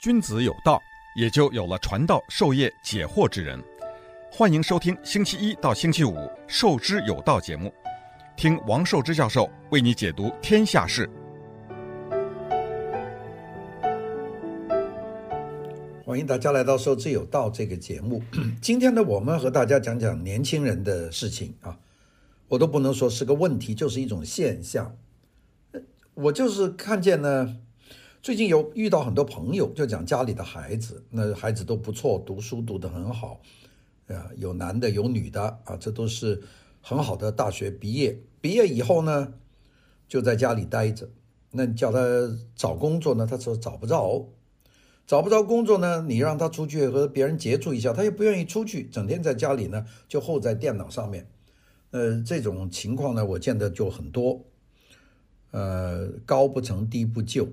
君子有道，也就有了传道授业解惑之人。欢迎收听星期一到星期五《授之有道》节目，听王寿之教授为你解读天下事。欢迎大家来到《授之有道》这个节目。今天呢，我们和大家讲讲年轻人的事情啊，我都不能说是个问题，就是一种现象。我就是看见呢。最近有遇到很多朋友，就讲家里的孩子，那孩子都不错，读书读得很好，啊，有男的有女的啊，这都是很好的大学毕业。毕业以后呢，就在家里待着。那你叫他找工作呢，他说找不着，找不着工作呢，你让他出去和别人接触一下，他也不愿意出去，整天在家里呢就候在电脑上面。呃，这种情况呢，我见的就很多。呃，高不成低不就。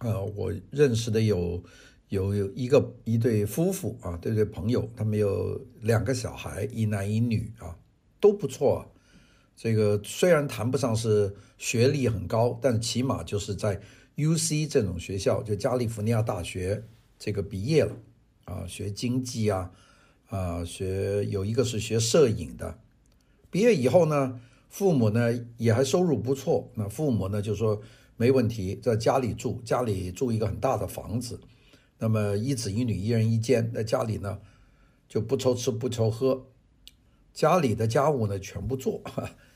呃，我认识的有有有一个一对夫妇啊，对对朋友，他们有两个小孩，一男一女啊，都不错。这个虽然谈不上是学历很高，但起码就是在 UC 这种学校，就加利福尼亚大学这个毕业了啊，学经济啊啊，学有一个是学摄影的，毕业以后呢，父母呢也还收入不错，那父母呢就说。没问题，在家里住，家里住一个很大的房子，那么一子一女一人一间，在家里呢就不愁吃不愁喝，家里的家务呢全部做，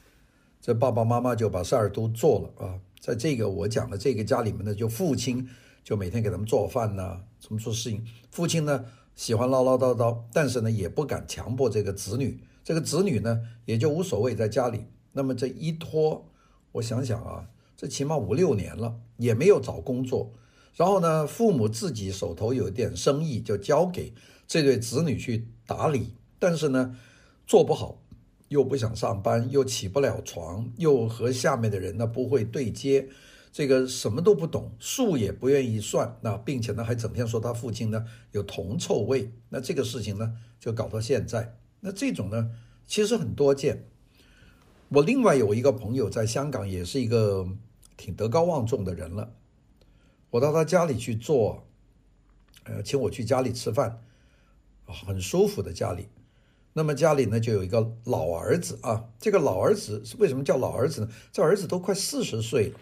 这爸爸妈妈就把事儿都做了啊。在这个我讲的这个家里面呢，就父亲就每天给他们做饭呐，怎么做事情。父亲呢喜欢唠唠叨叨，但是呢也不敢强迫这个子女，这个子女呢也就无所谓在家里。那么这一拖，我想想啊。这起码五六年了，也没有找工作。然后呢，父母自己手头有点生意，就交给这对子女去打理。但是呢，做不好，又不想上班，又起不了床，又和下面的人呢不会对接，这个什么都不懂，数也不愿意算。那并且呢，还整天说他父亲呢有铜臭味。那这个事情呢，就搞到现在。那这种呢，其实很多见。我另外有一个朋友在香港，也是一个挺德高望重的人了。我到他家里去坐，呃，请我去家里吃饭，很舒服的家里。那么家里呢，就有一个老儿子啊。这个老儿子是为什么叫老儿子呢？这儿子都快四十岁了，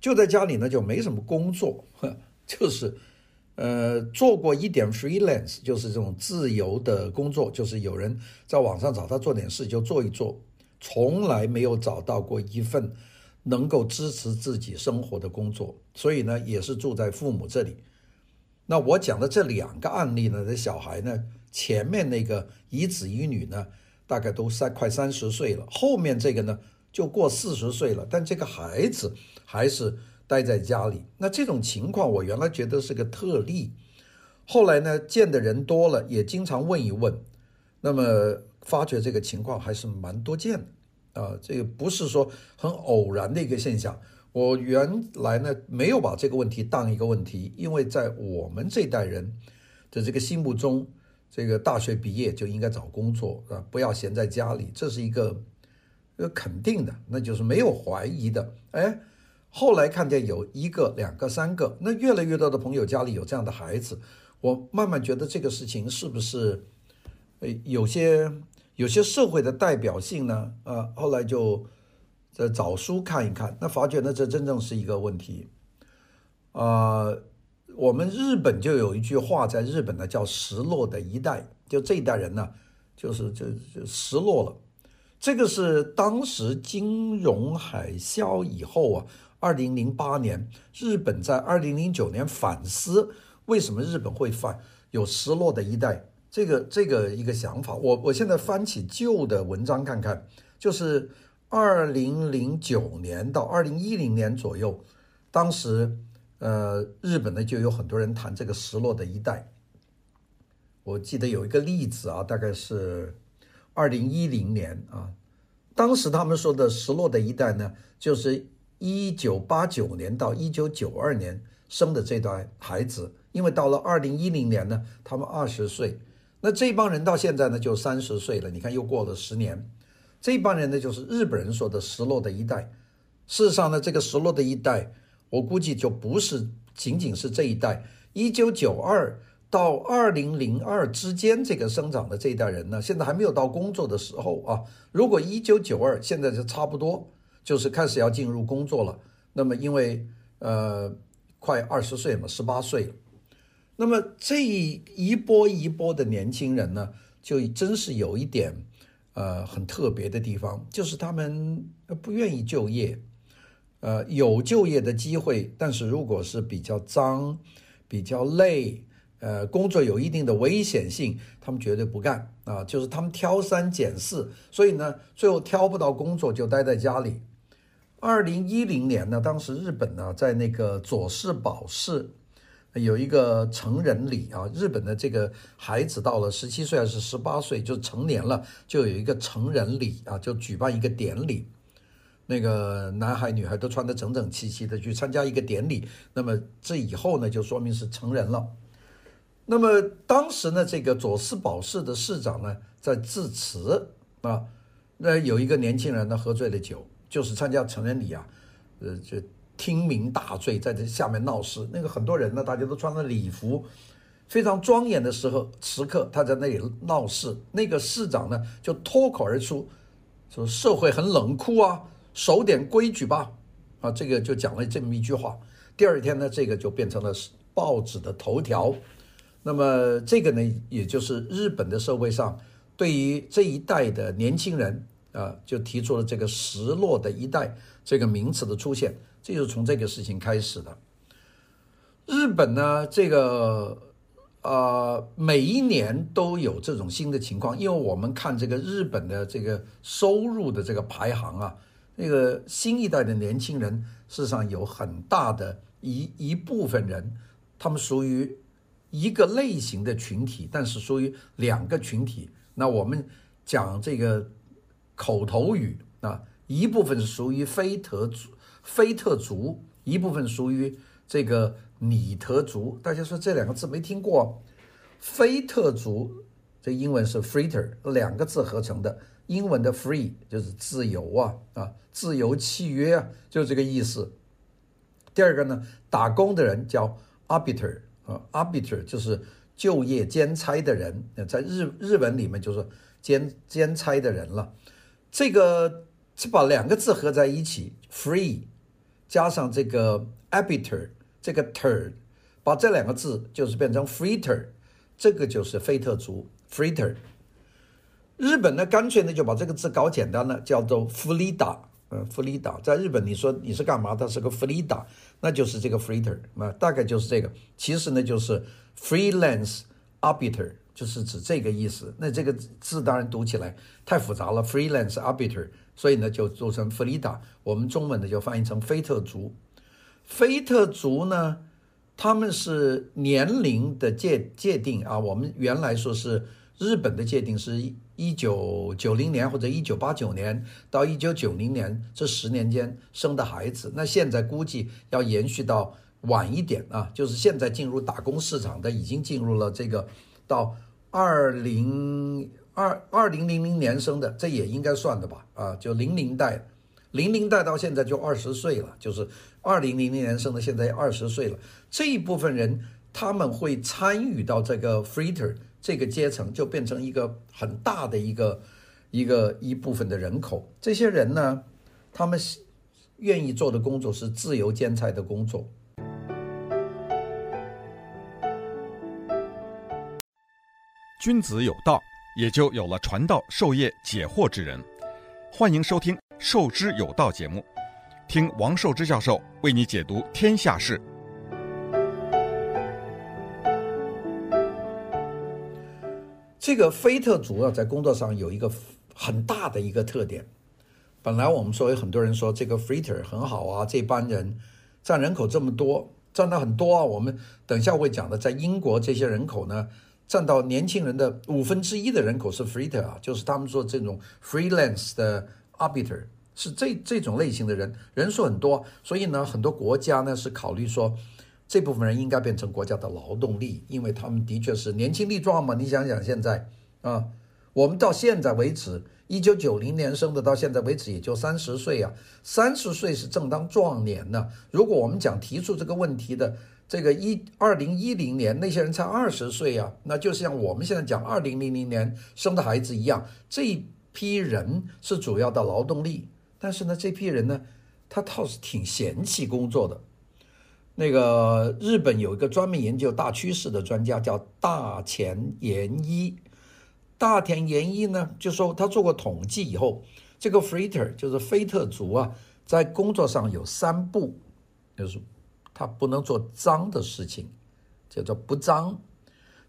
就在家里呢，就没什么工作，就是呃，做过一点 freelance，就是这种自由的工作，就是有人在网上找他做点事，就做一做。从来没有找到过一份能够支持自己生活的工作，所以呢，也是住在父母这里。那我讲的这两个案例呢，这小孩呢，前面那个一子一女呢，大概都三快三十岁了，后面这个呢，就过四十岁了，但这个孩子还是待在家里。那这种情况，我原来觉得是个特例，后来呢，见的人多了，也经常问一问，那么。发觉这个情况还是蛮多见的，啊，这个不是说很偶然的一个现象。我原来呢没有把这个问题当一个问题，因为在我们这代人的这个心目中，这个大学毕业就应该找工作啊，不要闲在家里，这是一个呃肯定的，那就是没有怀疑的。哎，后来看见有一个、两个、三个，那越来越多的朋友家里有这样的孩子，我慢慢觉得这个事情是不是呃有些。有些社会的代表性呢，呃，后来就在找书看一看，那发觉呢，这真正是一个问题。啊，我们日本就有一句话，在日本呢叫“失落的一代”，就这一代人呢，就是就就失落了。这个是当时金融海啸以后啊，二零零八年，日本在二零零九年反思为什么日本会反有失落的一代。这个这个一个想法，我我现在翻起旧的文章看看，就是二零零九年到二零一零年左右，当时呃日本呢就有很多人谈这个失落的一代。我记得有一个例子啊，大概是二零一零年啊，当时他们说的失落的一代呢，就是一九八九年到一九九二年生的这段孩子，因为到了二零一零年呢，他们二十岁。那这帮人到现在呢，就三十岁了。你看，又过了十年。这帮人呢，就是日本人说的“失落的一代”。事实上呢，这个“失落的一代”，我估计就不是仅仅是这一代，一九九二到二零零二之间这个生长的这一代人呢，现在还没有到工作的时候啊。如果一九九二现在就差不多就是开始要进入工作了，那么因为呃快二十岁嘛，十八岁，那么这一波一波的年轻人呢，就真是有一点呃很特别的地方，就是他们不愿意就业。呃，有就业的机会，但是如果是比较脏、比较累，呃，工作有一定的危险性，他们绝对不干啊。就是他们挑三拣四，所以呢，最后挑不到工作就待在家里。二零一零年呢，当时日本呢，在那个佐世保市有一个成人礼啊，日本的这个孩子到了十七岁还是十八岁就成年了，就有一个成人礼啊，就举办一个典礼。那个男孩女孩都穿得整整齐齐的去参加一个典礼，那么这以后呢，就说明是成人了。那么当时呢，这个佐世保市的市长呢，在致辞啊，那有一个年轻人呢喝醉了酒，就是参加成人礼啊，呃，就听名大醉，在这下面闹事。那个很多人呢，大家都穿着礼服，非常庄严的时候时刻，他在那里闹事。那个市长呢，就脱口而出说：“社会很冷酷啊。”守点规矩吧，啊，这个就讲了这么一句话。第二天呢，这个就变成了报纸的头条。那么这个呢，也就是日本的社会上对于这一代的年轻人啊，就提出了这个“失落的一代”这个名词的出现，这就是从这个事情开始的。日本呢，这个呃，每一年都有这种新的情况，因为我们看这个日本的这个收入的这个排行啊。那个新一代的年轻人，事实上有很大的一一部分人，他们属于一个类型的群体，但是属于两个群体。那我们讲这个口头语啊，一部分是属于非特族，非特族，一部分属于这个拟特族。大家说这两个字没听过？非特族，这英文是 freeter，两个字合成的。英文的 free 就是自由啊啊，自由契约啊，就是这个意思。第二个呢，打工的人叫 arbiter 啊，arbiter 就是就业兼差的人，在日日文里面就是兼兼差的人了。这个是把两个字合在一起 free 加上这个 abiter，这个 ter 把这两个字就是变成 freighter 这个就是费特族 freighter 日本呢干脆呢就把这个字搞简单了叫做福利达嗯福利达在日本你说你是干嘛？它是个福利达那就是这个 freighter 啊大概就是这个。其实呢就是 freelance arbiter 就是指这个意思。那这个字当然读起来太复杂了 freelance arbiter 所以呢就做成フリータ。我们中文呢就翻译成非特族。非特族呢，他们是年龄的界界定啊，我们原来说是。日本的界定是一九九零年或者一九八九年到一九九零年这十年间生的孩子，那现在估计要延续到晚一点啊，就是现在进入打工市场的已经进入了这个到二零 二二零零零年生的，这也应该算的吧？啊，就零零代，零零代到现在就二十岁了，就是二零零零年生的，现在二十岁了。这一部分人他们会参与到这个 freeter。这个阶层就变成一个很大的一个一个一部分的人口。这些人呢，他们愿意做的工作是自由兼差的工作。君子有道，也就有了传道授业解惑之人。欢迎收听《授之有道》节目，听王寿之教授为你解读天下事。这个菲特族啊，在工作上有一个很大的一个特点。本来我们说有很多人说这个 f r e t e r 很好啊，这帮人占人口这么多，占到很多啊。我们等一下会讲的，在英国这些人口呢，占到年轻人的五分之一的人口是 freeter 啊，就是他们说这种 freelance 的 arbiter 是这这种类型的人，人数很多，所以呢，很多国家呢是考虑说。这部分人应该变成国家的劳动力，因为他们的确是年轻力壮嘛。你想想现在啊，我们到现在为止，一九九零年生的，到现在为止也就三十岁啊，三十岁是正当壮年呢。如果我们讲提出这个问题的这个一二零一零年那些人才二十岁啊，那就像我们现在讲二零零零年生的孩子一样，这一批人是主要的劳动力。但是呢，这批人呢，他倒是挺嫌弃工作的。那个日本有一个专门研究大趋势的专家叫大前研一，大田研一呢就说他做过统计以后，这个 Freeter 就是菲特族啊，在工作上有三不，就是。他不能做脏的事情，叫做不脏。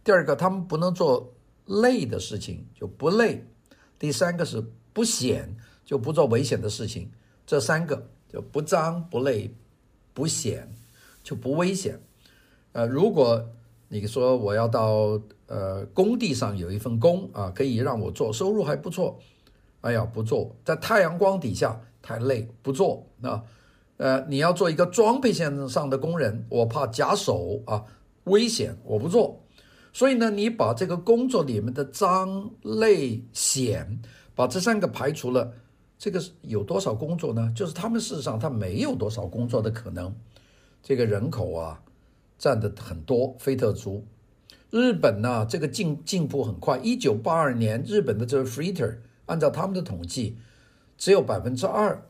第二个，他们不能做累的事情，就不累。第三个是不险，就不做危险的事情。这三个就不脏、不累、不险，就不危险。呃，如果你说我要到呃工地上有一份工啊，可以让我做，收入还不错，哎呀，不做，在太阳光底下太累，不做啊。呃你要做一个装配线上的工人，我怕夹手啊，危险，我不做。所以呢，你把这个工作里面的脏、累、险，把这三个排除了，这个有多少工作呢？就是他们事实上他没有多少工作的可能。这个人口啊，占的很多，菲特族。日本呢，这个进进步很快。一九八二年，日本的这个 Freeter，按照他们的统计，只有百分之二。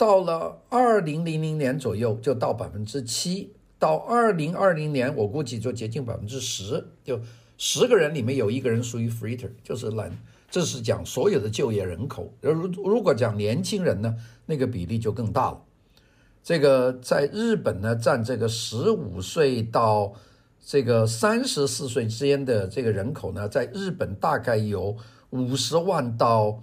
到了二零零零年左右，就到百分之七；到二零二零年，我估计就接近百分之十，就十个人里面有一个人属于 Freeter，就是懒。这是讲所有的就业人口。如如果讲年轻人呢，那个比例就更大了。这个在日本呢，占这个十五岁到这个三十四岁之间的这个人口呢，在日本大概有五十万到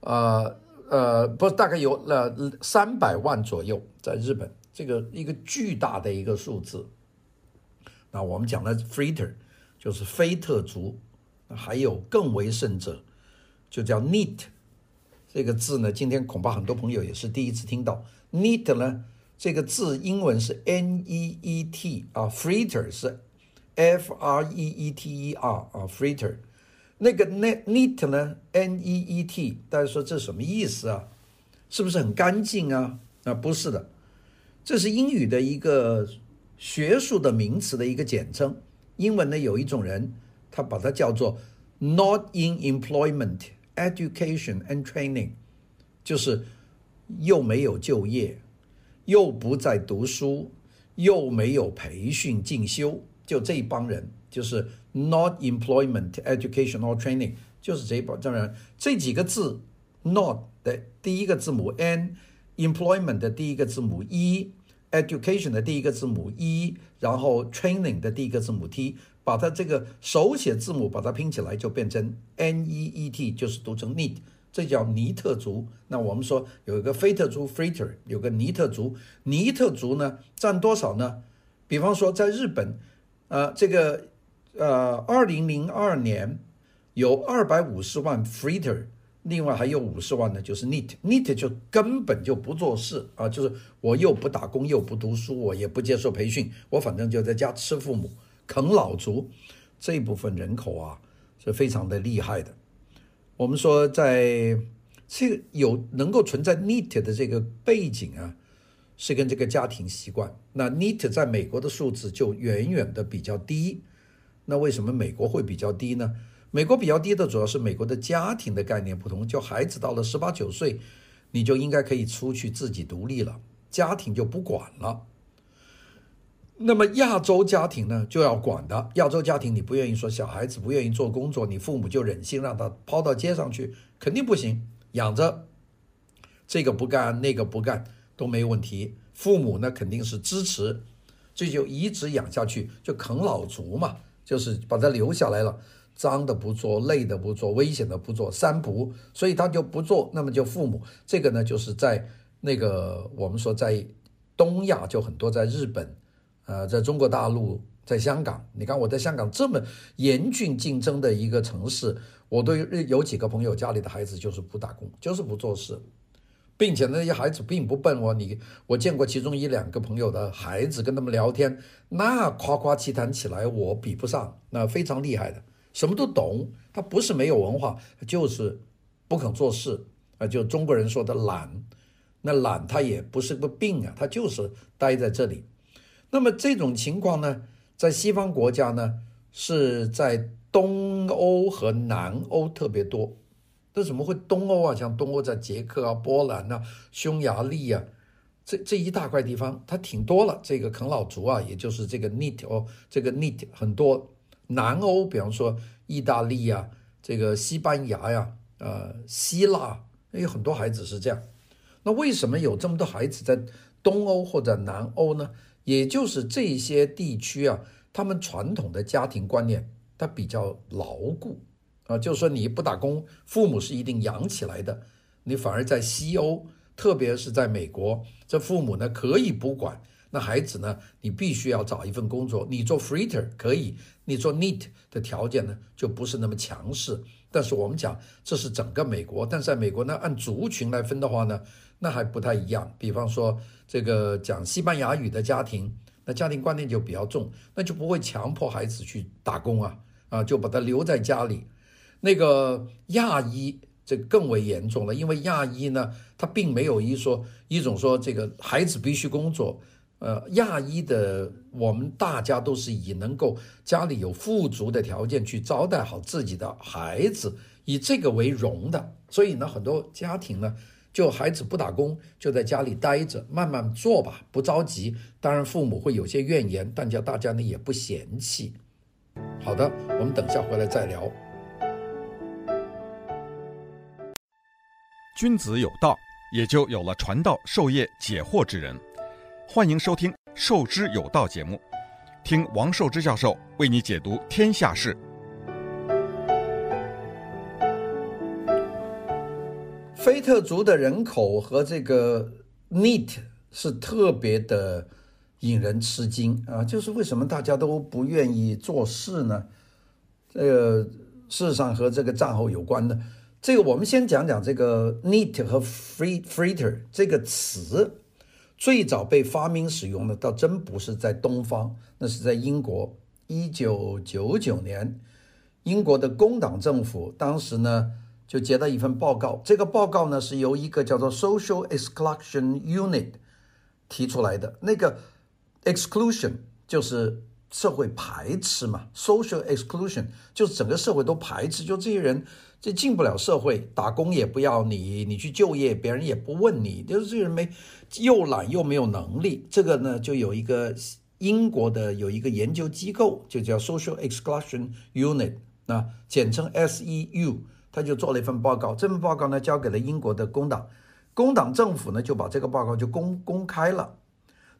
呃。呃，不，大概有了三百万左右，在日本，这个一个巨大的一个数字。那我们讲的 Freeter 就是菲特族，还有更为甚者，就叫 NEET 这个字呢，今天恐怕很多朋友也是第一次听到。NEET 呢，这个字英文是 N-E-E-T 啊，Freeter 是 F-R-E-E-T-E-R 啊，Freeter。那个 neat 呢？N-E-E-T，大家说这什么意思啊？是不是很干净啊？啊，不是的，这是英语的一个学术的名词的一个简称。英文呢，有一种人，他把它叫做 not in employment, education and training，就是又没有就业，又不在读书，又没有培训进修，就这一帮人，就是。Not employment, education or training，就是这一帮人。这几个字，not 的第一个字母 n，employment 的第一个字母 e，education 的第一个字母 e，然后 training 的第一个字母 t，把它这个手写字母把它拼起来就变成 n e e t，就是读成 need，这叫尼特族。那我们说有一个菲特族 Freeter，有个尼特族，尼特族呢占多少呢？比方说在日本，呃，这个。呃，二零零二年有二百五十万 Freeter，另外还有五十万呢，就是 NEET，NEET 就根本就不做事啊，就是我又不打工又不读书，我也不接受培训，我反正就在家吃父母啃老族，这部分人口啊是非常的厉害的。我们说在这个有能够存在 NEET 的这个背景啊，是跟这个家庭习惯。那 NEET 在美国的数字就远远的比较低。那为什么美国会比较低呢？美国比较低的主要是美国的家庭的概念不同，就孩子到了十八九岁，你就应该可以出去自己独立了，家庭就不管了。那么亚洲家庭呢，就要管的。亚洲家庭你不愿意说小孩子不愿意做工作，你父母就忍心让他抛到街上去，肯定不行。养着这个不干那个不干都没问题，父母呢肯定是支持，这就一直养下去，就啃老族嘛。就是把他留下来了，脏的不做，累的不做，危险的不做，三不，所以他就不做。那么就父母这个呢，就是在那个我们说在东亚就很多，在日本，呃，在中国大陆，在香港。你看我在香港这么严峻竞争的一个城市，我都有几个朋友家里的孩子就是不打工，就是不做事。并且那些孩子并不笨哦，你我见过其中一两个朋友的孩子，跟他们聊天，那夸夸其谈起来我比不上，那非常厉害的，什么都懂。他不是没有文化，就是不肯做事啊，就中国人说的懒。那懒他也不是个病啊，他就是待在这里。那么这种情况呢，在西方国家呢，是在东欧和南欧特别多。那怎么会东欧啊？像东欧在捷克啊、波兰啊、匈牙利啊，这这一大块地方，它挺多了。这个啃老族啊，也就是这个 nit 哦，这个 nit 很多。南欧，比方说意大利呀、啊、这个西班牙呀、呃，希腊，有很多孩子是这样。那为什么有这么多孩子在东欧或者南欧呢？也就是这些地区啊，他们传统的家庭观念它比较牢固啊，就是说你不打工，父母是一定养起来的。你反而在西欧，特别是在美国，这父母呢可以不管。那孩子呢？你必须要找一份工作。你做 freighter 可以，你做 neat 的条件呢就不是那么强势。但是我们讲这是整个美国，但是在美国呢，按族群来分的话呢，那还不太一样。比方说这个讲西班牙语的家庭，那家庭观念就比较重，那就不会强迫孩子去打工啊啊，就把他留在家里。那个亚裔这更为严重了，因为亚裔呢，他并没有一说一种说这个孩子必须工作。呃，亚裔的我们大家都是以能够家里有富足的条件去招待好自己的孩子，以这个为荣的。所以呢，很多家庭呢，就孩子不打工，就在家里待着，慢慢做吧，不着急。当然，父母会有些怨言，但叫大家呢也不嫌弃。好的，我们等下回来再聊。君子有道，也就有了传道授业解惑之人。欢迎收听《授之有道》节目，听王寿之教授为你解读天下事。菲特族的人口和这个 NEET 是特别的引人吃惊啊！就是为什么大家都不愿意做事呢？这个事实上和这个战后有关的。这个我们先讲讲这个 “neat” 和 free freighter 这个词。最早被发明使用的倒真不是在东方，那是在英国。一九九九年，英国的工党政府当时呢就接到一份报告，这个报告呢是由一个叫做 Social Exclusion Unit 提出来的。那个 exclusion 就是社会排斥嘛，social exclusion 就是整个社会都排斥，就这些人。这进不了社会，打工也不要你，你去就业，别人也不问你，就是这些人没又懒又没有能力。这个呢，就有一个英国的有一个研究机构，就叫 Social Exclusion Unit，那简称 SEU，他就做了一份报告。这份报告呢，交给了英国的工党，工党政府呢就把这个报告就公公开了。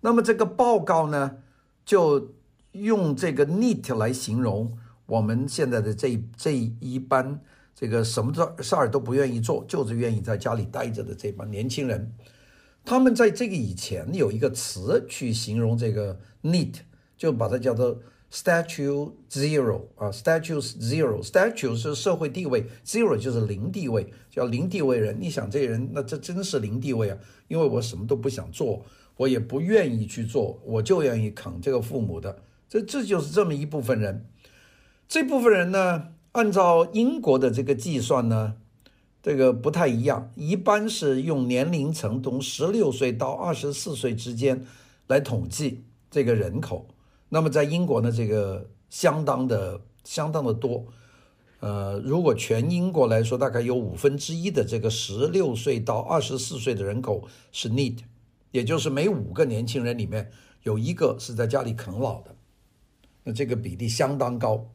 那么这个报告呢，就用这个 “neat” 来形容我们现在的这这一班。这个什么事儿都不愿意做，就是愿意在家里待着的这帮年轻人，他们在这个以前有一个词去形容这个 NEET，就把它叫做 Status Zero 啊，Status Zero，Status 是社会地位，Zero 就是零地位，叫零地位人。你想这人，那这真是零地位啊，因为我什么都不想做，我也不愿意去做，我就愿意啃这个父母的，这这就是这么一部分人，这部分人呢。按照英国的这个计算呢，这个不太一样，一般是用年龄层从十六岁到二十四岁之间来统计这个人口。那么在英国呢，这个相当的相当的多。呃，如果全英国来说，大概有五分之一的这个十六岁到二十四岁的人口是 NEET，也就是每五个年轻人里面有一个是在家里啃老的。那这个比例相当高。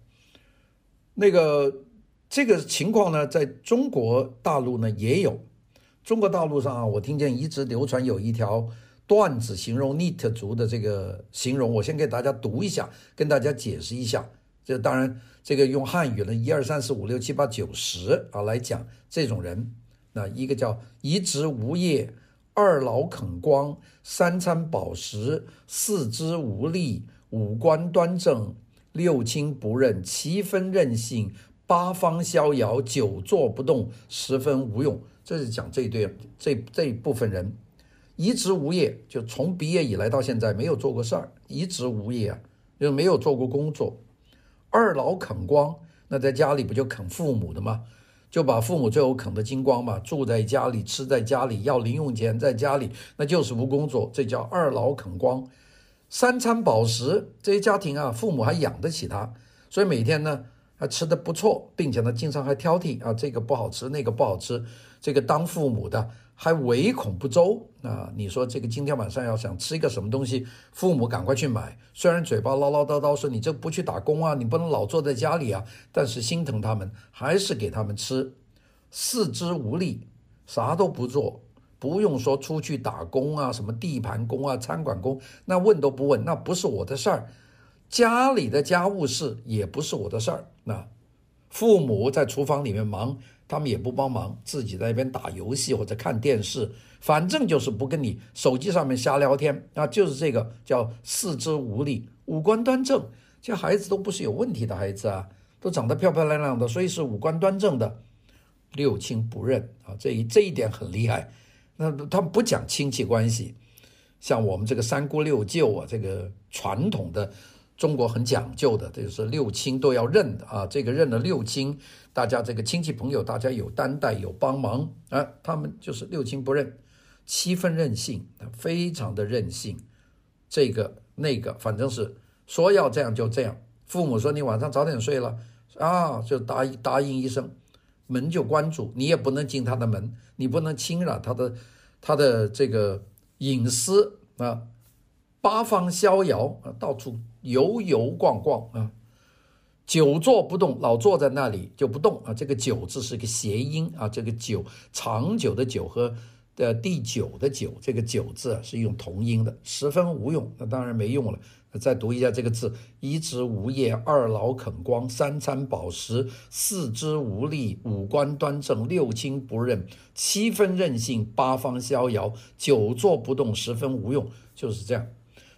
那个这个情况呢，在中国大陆呢也有。中国大陆上啊，我听见一直流传有一条段子，形容 NEET 族的这个形容，我先给大家读一下，跟大家解释一下。这当然，这个用汉语呢，一二三四五六七八九十啊来讲这种人。那一个叫一职无业，二老啃光，三餐饱食，四肢无力，五官端正。六亲不认，七分任性，八方逍遥，久坐不动，十分无用。这是讲这一对这这一部分人，一职无业，就从毕业以来到现在没有做过事儿，一职无业，就没有做过工作。二老啃光，那在家里不就啃父母的吗？就把父母最后啃得精光嘛，住在家里，吃在家里，要零用钱在家里，那就是无工作，这叫二老啃光。三餐饱食，这些家庭啊，父母还养得起他，所以每天呢还吃得不错，并且呢经常还挑剔啊，这个不好吃，那个不好吃，这个当父母的还唯恐不周啊。你说这个今天晚上要想吃一个什么东西，父母赶快去买，虽然嘴巴唠唠叨叨说你这不去打工啊，你不能老坐在家里啊，但是心疼他们，还是给他们吃，四肢无力，啥都不做。不用说出去打工啊，什么地盘工啊、餐馆工，那问都不问，那不是我的事儿。家里的家务事也不是我的事儿。那父母在厨房里面忙，他们也不帮忙，自己在那边打游戏或者看电视，反正就是不跟你手机上面瞎聊天啊，就是这个叫四肢无力、五官端正。这孩子都不是有问题的孩子啊，都长得漂漂亮亮的，所以是五官端正的。六亲不认啊，这一这一点很厉害。那他们不讲亲戚关系，像我们这个三姑六舅啊，这个传统的中国很讲究的，这就是六亲都要认的啊。这个认了六亲，大家这个亲戚朋友，大家有担待有帮忙啊。他们就是六亲不认，七分任性，非常的任性。这个那个，反正是说要这样就这样。父母说你晚上早点睡了啊，就答应答应一声。门就关住，你也不能进他的门，你不能侵扰他的他的这个隐私啊。八方逍遥啊，到处游游逛逛啊，久坐不动，老坐在那里就不动啊。这个“久”字是个谐音啊，这个“久”长久的“久”和的第九的“九”，这个“九”字啊是用同音的，十分无用，那当然没用了。再读一下这个字：一直无业，二老肯光，三餐饱食，四肢无力，五官端正，六亲不认，七分任性，八方逍遥，久坐不动，十分无用。就是这样，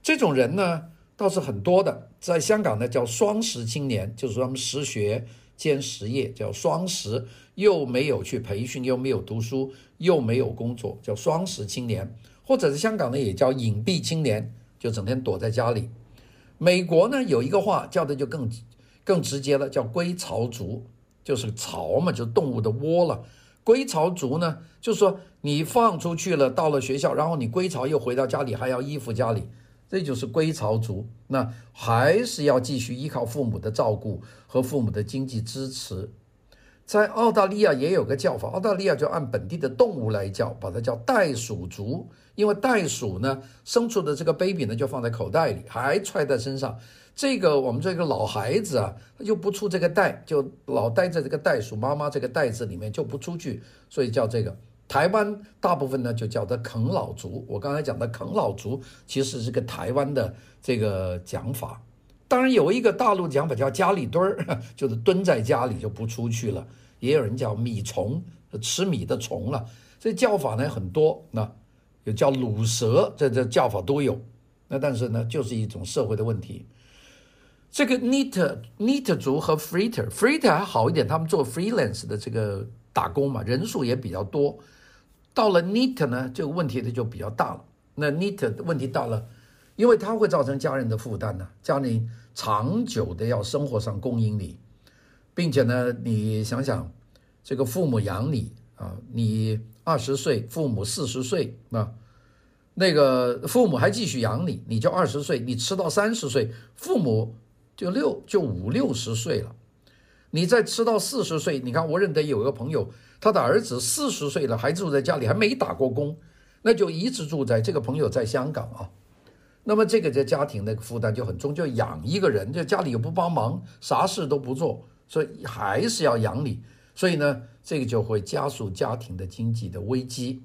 这种人呢倒是很多的。在香港呢叫双十青年，就是说他们实学兼实业，叫双十，又没有去培训，又没有读书，又没有工作，叫双实青年。或者是香港呢也叫隐蔽青年，就整天躲在家里。美国呢有一个话叫的就更更直接了，叫归巢族，就是巢嘛，就是动物的窝了。归巢族呢，就是说你放出去了，到了学校，然后你归巢又回到家里，还要依附家里，这就是归巢族。那还是要继续依靠父母的照顾和父母的经济支持。在澳大利亚也有个叫法，澳大利亚就按本地的动物来叫，把它叫袋鼠族。因为袋鼠呢，生出的这个 baby 呢，就放在口袋里，还揣在身上。这个我们这个老孩子啊，他就不出这个袋，就老待在这个袋鼠妈妈这个袋子里面，就不出去，所以叫这个。台湾大部分呢就叫它啃老族。我刚才讲的啃老族，其实是个台湾的这个讲法。当然有一个大陆讲法叫家里蹲儿，就是蹲在家里就不出去了。也有人叫米虫，吃米的虫了。这叫法呢很多，那。有叫鲁蛇，这这叫法都有，那但是呢，就是一种社会的问题。这个 neet neet 族和 freeter freeter 还好一点，他们做 freelance 的这个打工嘛，人数也比较多。到了 neet 呢，这个问题的就比较大了。那 neet 问题大了，因为它会造成家人的负担呢，家里长久的要生活上供应你，并且呢，你想想，这个父母养你啊，你。二十岁，父母四十岁，那那个父母还继续养你，你就二十岁，你吃到三十岁，父母就六就五六十岁了，你再吃到四十岁，你看我认得有一个朋友，他的儿子四十岁了还住在家里，还没打过工，那就一直住在这个朋友在香港啊，那么这个在家庭的负担就很重，就养一个人，就家里又不帮忙，啥事都不做，所以还是要养你。所以呢，这个就会加速家庭的经济的危机，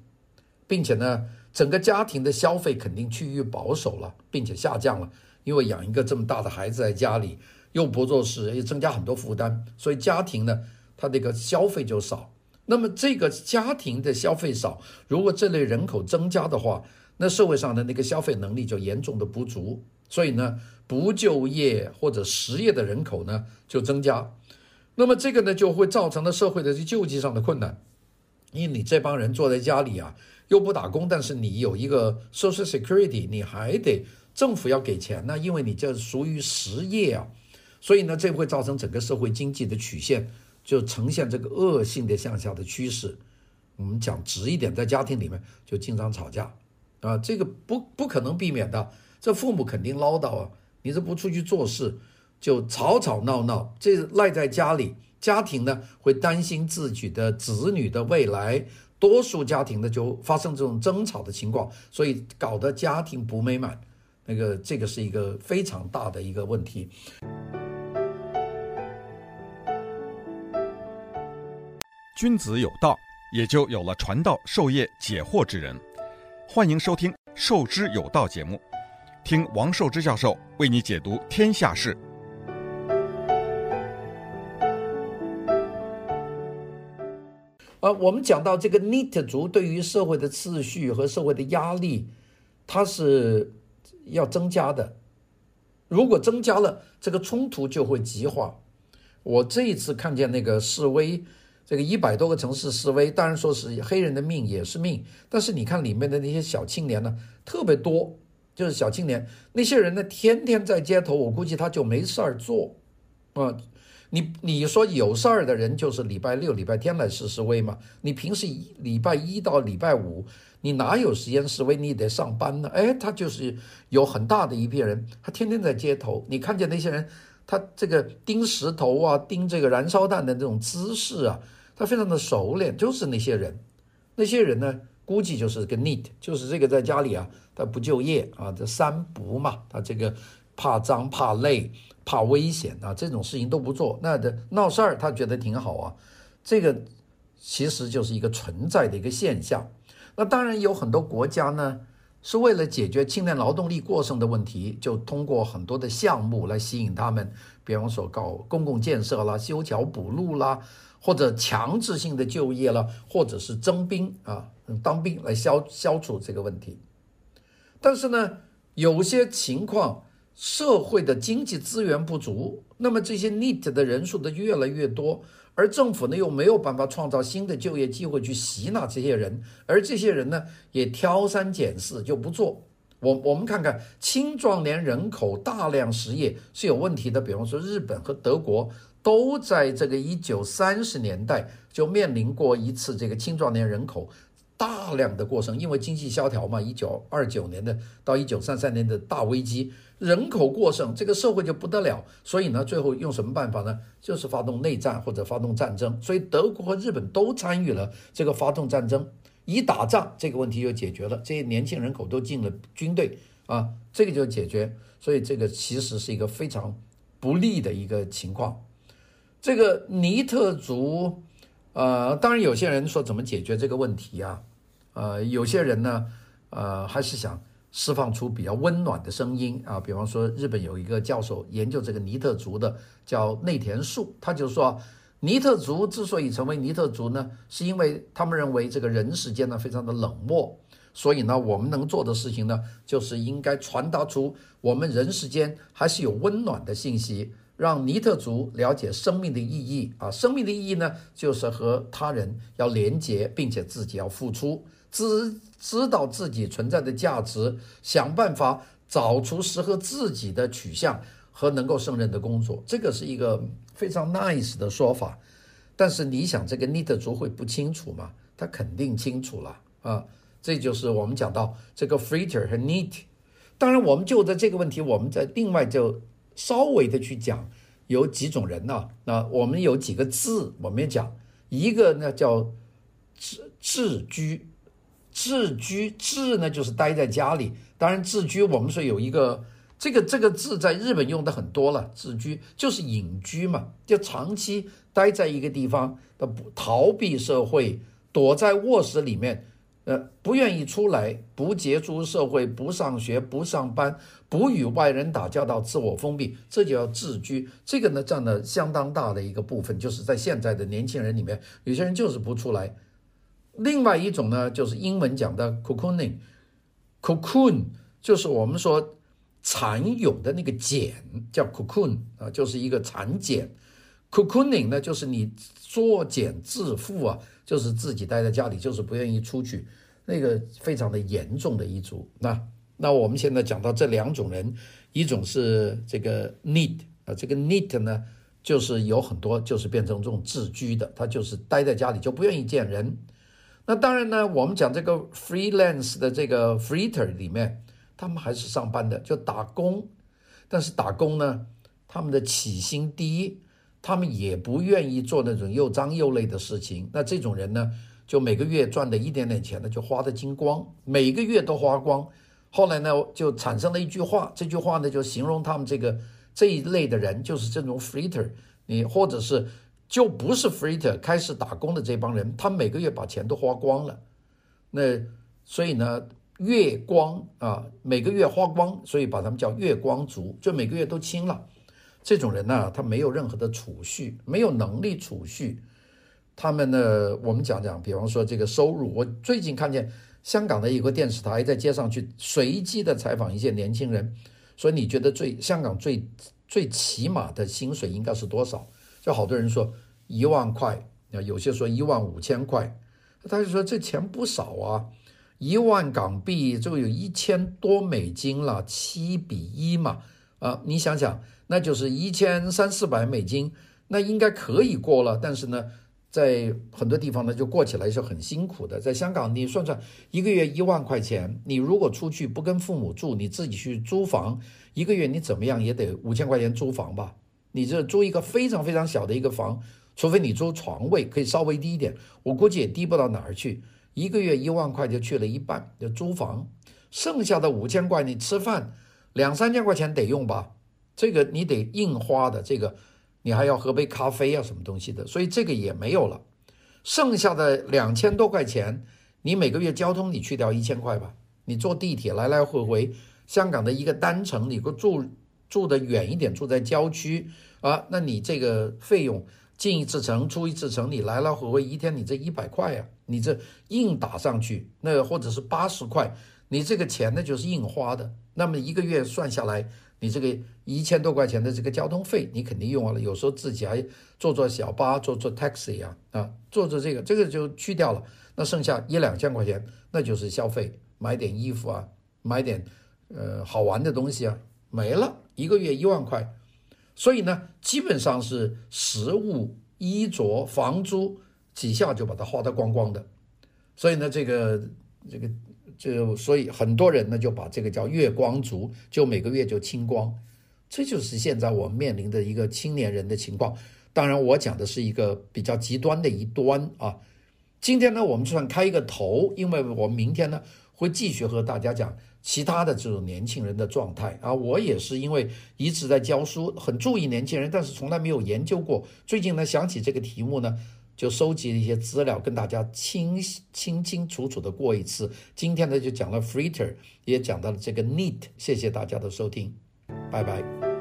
并且呢，整个家庭的消费肯定趋于保守了，并且下降了。因为养一个这么大的孩子在家里，又不做事，又增加很多负担，所以家庭呢，它这个消费就少。那么这个家庭的消费少，如果这类人口增加的话，那社会上的那个消费能力就严重的不足。所以呢，不就业或者失业的人口呢就增加。那么这个呢，就会造成了社会的救济上的困难，因为你这帮人坐在家里啊，又不打工，但是你有一个 Social Security，你还得政府要给钱呢，因为你这属于失业啊，所以呢，这会造成整个社会经济的曲线就呈现这个恶性的向下的趋势。我们讲直一点，在家庭里面就经常吵架啊，这个不不可能避免的。这父母肯定唠叨啊，你这不出去做事，就吵吵闹闹，这赖在家里，家庭呢会担心自己的子女的未来，多数家庭呢就发生这种争吵的情况，所以搞得家庭不美满，那个这个是一个非常大的一个问题。君子有道，也就有了传道授业解惑之人。欢迎收听《授之有道》节目，听王寿之教授为你解读天下事。呃，我们讲到这个 NEET 族对于社会的秩序和社会的压力，它是要增加的。如果增加了，这个冲突就会激化。我这一次看见那个示威。这个一百多个城市示威，当然说是黑人的命也是命，但是你看里面的那些小青年呢，特别多，就是小青年那些人呢，天天在街头，我估计他就没事儿做，啊，你你说有事儿的人就是礼拜六、礼拜天来示示威嘛，你平时礼拜一到礼拜五，你哪有时间示威？你得上班呢，哎，他就是有很大的一批人，他天天在街头，你看见那些人。他这个钉石头啊，钉这个燃烧弹的这种姿势啊，他非常的熟练。就是那些人，那些人呢，估计就是个 NEET，就是这个在家里啊，他不就业啊，这三不嘛，他这个怕脏、怕累、怕危险啊，这种事情都不做。那的闹事儿，他觉得挺好啊。这个其实就是一个存在的一个现象。那当然有很多国家呢。是为了解决青年劳动力过剩的问题，就通过很多的项目来吸引他们，比方说搞公共建设啦、修桥补路啦，或者强制性的就业啦，或者是征兵啊，当兵来消消除这个问题。但是呢，有些情况社会的经济资源不足，那么这些 NEET 的人数的越来越多。而政府呢，又没有办法创造新的就业机会去吸纳这些人，而这些人呢，也挑三拣四就不做。我我们看看青壮年人口大量失业是有问题的，比方说日本和德国都在这个一九三十年代就面临过一次这个青壮年人口大量的过剩，因为经济萧条嘛，一九二九年的到一九三三年的大危机。人口过剩，这个社会就不得了。所以呢，最后用什么办法呢？就是发动内战或者发动战争。所以德国和日本都参与了这个发动战争。一打仗，这个问题就解决了。这些年轻人口都进了军队啊，这个就解决。所以这个其实是一个非常不利的一个情况。这个尼特族，呃，当然有些人说怎么解决这个问题啊？呃，有些人呢，呃，还是想。释放出比较温暖的声音啊，比方说日本有一个教授研究这个尼特族的，叫内田树，他就说，尼特族之所以成为尼特族呢，是因为他们认为这个人世间呢非常的冷漠，所以呢我们能做的事情呢，就是应该传达出我们人世间还是有温暖的信息，让尼特族了解生命的意义啊，生命的意义呢就是和他人要连结，并且自己要付出。知知道自己存在的价值，想办法找出适合自己的取向和能够胜任的工作，这个是一个非常 nice 的说法。但是你想，这个 NEET 族会不清楚吗？他肯定清楚了啊！这就是我们讲到这个 Fritter 和 NEET。当然，我们就在这个问题，我们再另外就稍微的去讲，有几种人呢？那我们有几个字，我们也讲，一个呢叫自自居。自居，自呢就是待在家里。当然，自居我们说有一个这个这个字在日本用的很多了。自居就是隐居嘛，就长期待在一个地方，不逃避社会，躲在卧室里面，呃，不愿意出来，不接触社会，不上学，不上班，不与外人打交道，自我封闭，这就叫自居。这个呢占了相当大的一个部分，就是在现在的年轻人里面，有些人就是不出来。另外一种呢，就是英文讲的 cocooning，cocoon 就是我们说蚕蛹的那个茧，叫 cocoon 啊，就是一个蚕茧。cocooning 呢，就是你作茧自缚啊，就是自己待在家里，就是不愿意出去，那个非常的严重的一组。那那我们现在讲到这两种人，一种是这个 NEET 啊，这个 NEET 呢，就是有很多就是变成这种自居的，他就是待在家里就不愿意见人。那当然呢，我们讲这个 freelance 的这个 fritter 里面，他们还是上班的，就打工。但是打工呢，他们的起薪低，他们也不愿意做那种又脏又累的事情。那这种人呢，就每个月赚的一点点钱呢，就花得精光，每个月都花光。后来呢，就产生了一句话，这句话呢，就形容他们这个这一类的人，就是这种 freeter，你或者是就不是 freeter，开始打工的这帮人，他每个月把钱都花光了。那所以呢，月光啊，每个月花光，所以把他们叫月光族，就每个月都清了。这种人呢，他没有任何的储蓄，没有能力储蓄。他们呢，我们讲讲，比方说这个收入，我最近看见香港的一个电视台在街上去随机的采访一些年轻人，说你觉得最香港最最起码的薪水应该是多少？就好多人说一万块，啊有些说一万五千块，他就说这钱不少啊，一万港币就有一千多美金了，七比一嘛，啊，你想想，那就是一千三四百美金，那应该可以过了，但是呢，在很多地方呢，就过起来是很辛苦的。在香港，你算算一个月一万块钱，你如果出去不跟父母住，你自己去租房，一个月你怎么样也得五千块钱租房吧？你这租一个非常非常小的一个房，除非你租床位可以稍微低一点，我估计也低不到哪儿去。一个月一万块就去了一半，就租房，剩下的五千块你吃饭两三千块钱得用吧？这个你得硬花的这个。你还要喝杯咖啡啊，什么东西的，所以这个也没有了。剩下的两千多块钱，你每个月交通你去掉一千块吧，你坐地铁来来回回，香港的一个单程，你住住的远一点，住在郊区啊，那你这个费用进一次城出一次城，你来来回回一天你这一百块啊，你这硬打上去，那或者是八十块，你这个钱呢就是硬花的，那么一个月算下来。你这个一千多块钱的这个交通费，你肯定用完了。有时候自己还坐坐小巴，坐坐 taxi 啊，啊，坐着这个，这个就去掉了。那剩下一两千块钱，那就是消费，买点衣服啊，买点呃好玩的东西啊，没了一个月一万块。所以呢，基本上是食物、衣着、房租几下就把它花得光光的。所以呢，这个这个。就所以很多人呢就把这个叫月光族，就每个月就清光，这就是现在我们面临的一个青年人的情况。当然，我讲的是一个比较极端的一端啊。今天呢，我们就算开一个头，因为我们明天呢会继续和大家讲其他的这种年轻人的状态啊。我也是因为一直在教书，很注意年轻人，但是从来没有研究过。最近呢想起这个题目呢。就收集了一些资料，跟大家清清清楚楚的过一次。今天呢，就讲了 freeter，也讲到了这个 NEET。谢谢大家的收听，拜拜。